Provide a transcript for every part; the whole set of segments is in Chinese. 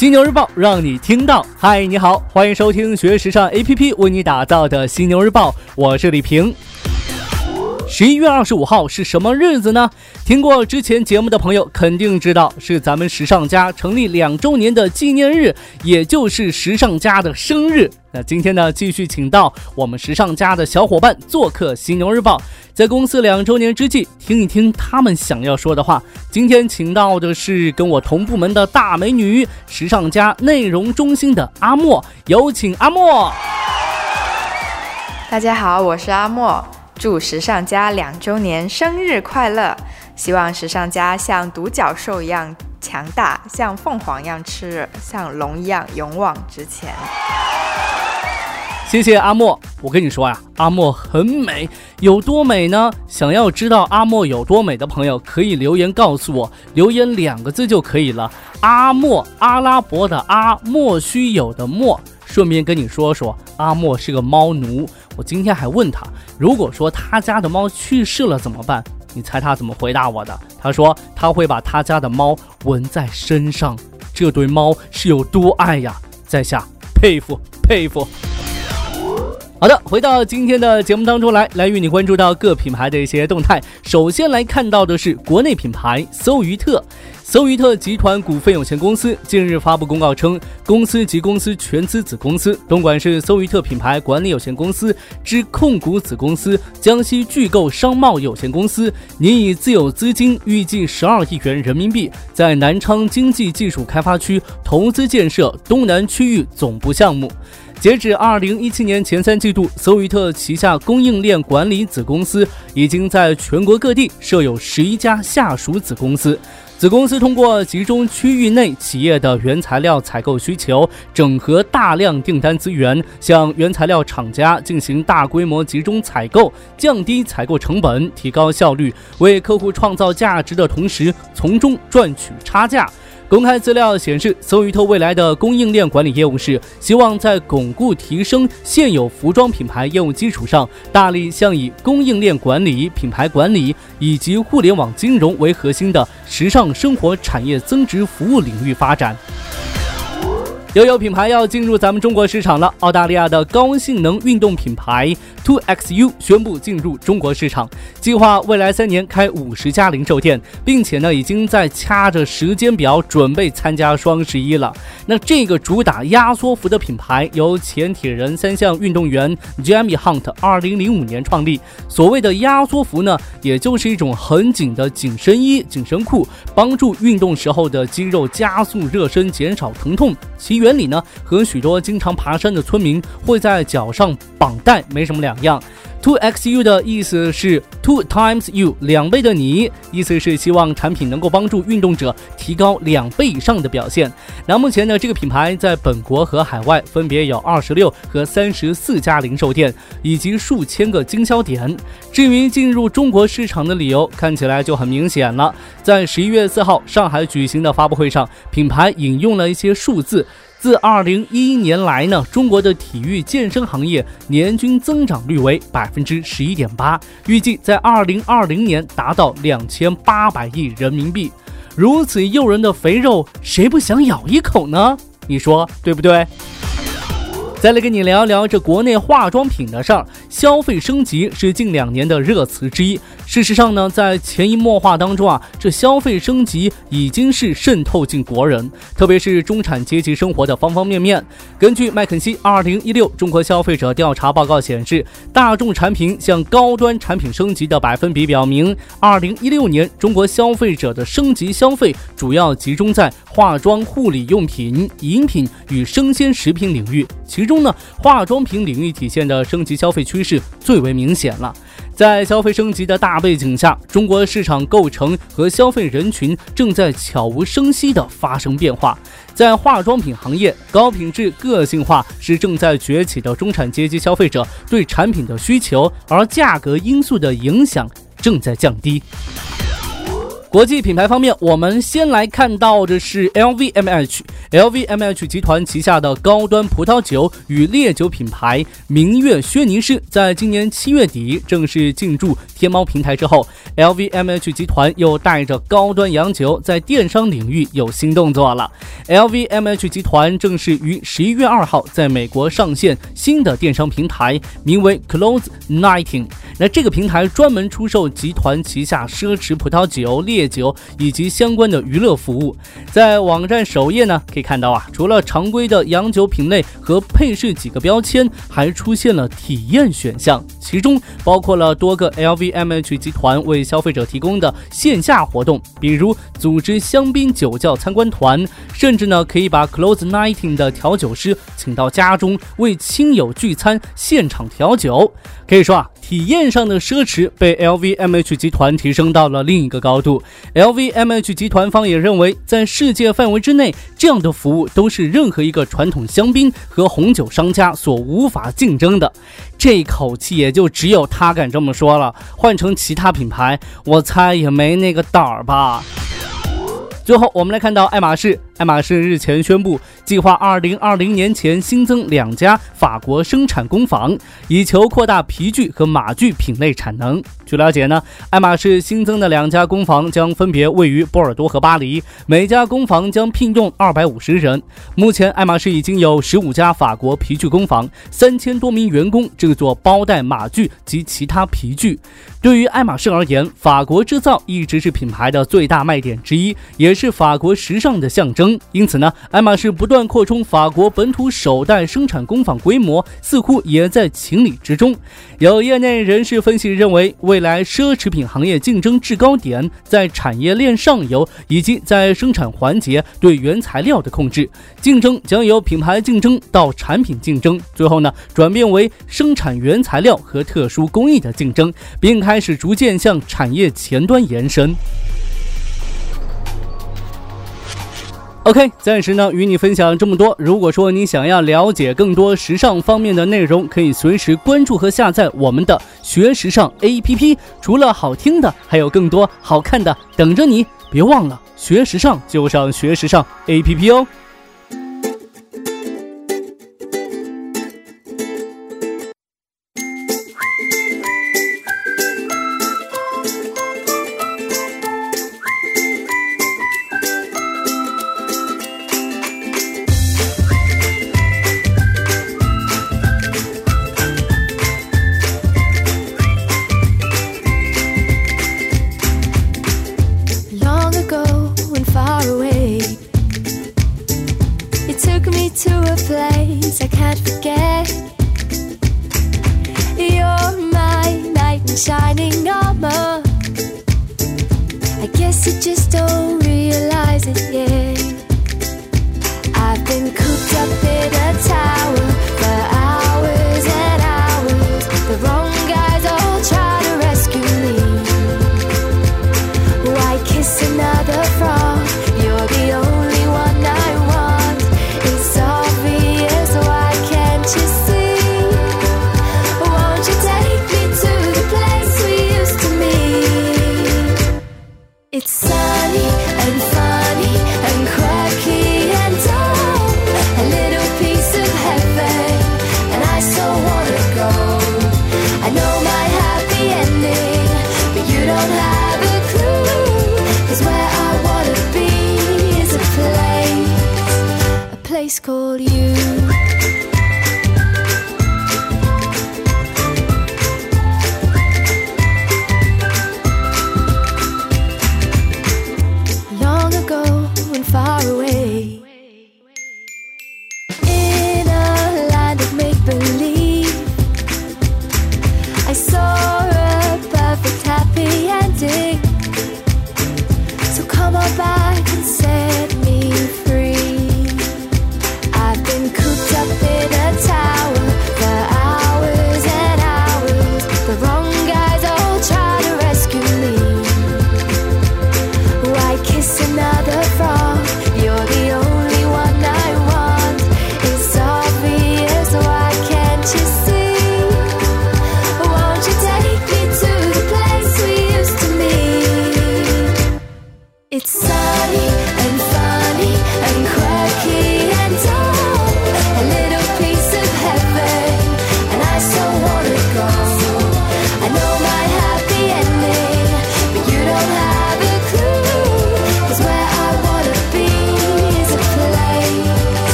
犀牛日报让你听到。嗨，你好，欢迎收听学时尚 APP 为你打造的犀牛日报，我是李平。十一月二十五号是什么日子呢？听过之前节目的朋友肯定知道，是咱们时尚家成立两周年的纪念日，也就是时尚家的生日。那今天呢，继续请到我们时尚家的小伙伴做客《犀牛日报》，在公司两周年之际，听一听他们想要说的话。今天请到的是跟我同部门的大美女，时尚家内容中心的阿莫，有请阿莫。大家好，我是阿莫。祝时尚家两周年生日快乐！希望时尚家像独角兽一样强大，像凤凰一样炽热，像龙一样勇往直前。谢谢阿莫，我跟你说呀，阿莫很美，有多美呢？想要知道阿莫有多美的朋友，可以留言告诉我，留言两个字就可以了。阿莫，阿拉伯的阿，莫须有的莫。顺便跟你说说，阿莫是个猫奴。我今天还问他，如果说他家的猫去世了怎么办？你猜他怎么回答我的？他说他会把他家的猫纹在身上。这对猫是有多爱呀？在下佩服佩服。好的，回到今天的节目当中来，来与你关注到各品牌的一些动态。首先来看到的是国内品牌搜于特。搜于特集团股份有限公司近日发布公告称，公司及公司全资子公司东莞市搜于特品牌管理有限公司之控股子公司江西巨构商贸有限公司拟以自有资金预计十二亿元人民币，在南昌经济技术开发区投资建设东南区域总部项目。截止二零一七年前三季度，搜于特旗下供应链管理子公司已经在全国各地设有十一家下属子公司。子公司通过集中区域内企业的原材料采购需求，整合大量订单资源，向原材料厂家进行大规模集中采购，降低采购成本，提高效率，为客户创造价值的同时，从中赚取差价。公开资料显示，搜鱼透未来的供应链管理业务是希望在巩固提升现有服装品牌业务基础上，大力向以供应链管理、品牌管理以及互联网金融为核心的时尚生活产业增值服务领域发展。又有品牌要进入咱们中国市场了。澳大利亚的高性能运动品牌 Two XU 宣布进入中国市场，计划未来三年开五十家零售店，并且呢已经在掐着时间表准备参加双十一了。那这个主打压缩服的品牌由前铁人三项运动员 Jamie Hunt 二零零五年创立。所谓的压缩服呢，也就是一种很紧的紧身衣、紧身裤，帮助运动时候的肌肉加速热身，减少疼痛。其原理呢，和许多经常爬山的村民会在脚上绑带没什么两样。Two X U 的意思是 Two times you，两倍的你，意思是希望产品能够帮助运动者提高两倍以上的表现。那目前呢，这个品牌在本国和海外分别有二十六和三十四家零售店，以及数千个经销点。至于进入中国市场的理由，看起来就很明显了。在十一月四号上海举行的发布会上，品牌引用了一些数字。自二零一一年来呢，中国的体育健身行业年均增长率为百分之十一点八，预计在二零二零年达到两千八百亿人民币。如此诱人的肥肉，谁不想咬一口呢？你说对不对？再来跟你聊一聊这国内化妆品的事儿。消费升级是近两年的热词之一。事实上呢，在潜移默化当中啊，这消费升级已经是渗透进国人，特别是中产阶级生活的方方面面。根据麦肯锡二零一六中国消费者调查报告显示，大众产品向高端产品升级的百分比表明，二零一六年中国消费者的升级消费主要集中在化妆、护理用品、饮品与生鲜食品领域。其中呢，化妆品领域体现的升级消费趋势最为明显了。在消费升级的大背景下，中国市场构成和消费人群正在悄无声息地发生变化。在化妆品行业，高品质、个性化是正在崛起的中产阶级消费者对产品的需求，而价格因素的影响正在降低。国际品牌方面，我们先来看到的是 LVMH。LVMH 集团旗下的高端葡萄酒与烈酒品牌明月轩尼诗，在今年七月底正式进驻天猫平台之后，LVMH 集团又带着高端洋酒在电商领域有新动作了。LVMH 集团正式于十一月二号在美国上线新的电商平台，名为 Close Nineteen。那这个平台专门出售集团旗下奢侈葡萄酒、烈酒以及相关的娱乐服务。在网站首页呢，可以看到啊，除了常规的洋酒品类和配饰几个标签，还出现了体验选项，其中包括了多个 LVMH 集团为消费者提供的线下活动，比如组织香槟酒窖参观团，甚至呢可以把 Close Nineteen 的调酒师请到家中为亲友聚餐现场调酒。可以说啊。体验上的奢侈被 LVMH 集团提升到了另一个高度。LVMH 集团方也认为，在世界范围之内，这样的服务都是任何一个传统香槟和红酒商家所无法竞争的。这口气也就只有他敢这么说了。换成其他品牌，我猜也没那个胆儿吧。最后，我们来看到爱马仕。爱马仕日前宣布，计划二零二零年前新增两家法国生产工坊，以求扩大皮具和马具品类产能。据了解呢，爱马仕新增的两家工坊将分别位于波尔多和巴黎，每家工坊将聘用二百五十人。目前，爱马仕已经有十五家法国皮具工坊，三千多名员工制作包袋、马具及其他皮具。对于爱马仕而言，法国制造一直是品牌的最大卖点之一，也是法国时尚的象征。因此呢，爱马仕不断扩充法国本土首代生产工坊规模，似乎也在情理之中。有业内人士分析认为，未来奢侈品行业竞争制高点在产业链上游以及在生产环节对原材料的控制，竞争将由品牌竞争到产品竞争，最后呢转变为生产原材料和特殊工艺的竞争，并开始逐渐向产业前端延伸。OK，暂时呢与你分享这么多。如果说你想要了解更多时尚方面的内容，可以随时关注和下载我们的学时尚 APP。除了好听的，还有更多好看的等着你。别忘了学时尚就上学时尚 APP 哦。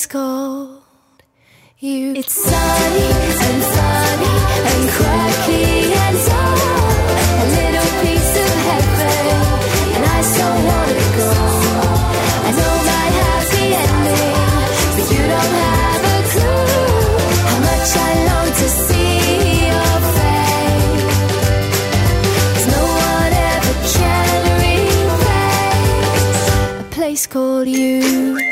ice cold. You. It's sunny and sunny and cracky and dull. A little piece of heaven, and I so wanna go. I know my happy ending, but you don't have a clue how much I long to see your face. No one ever can replace a place called you.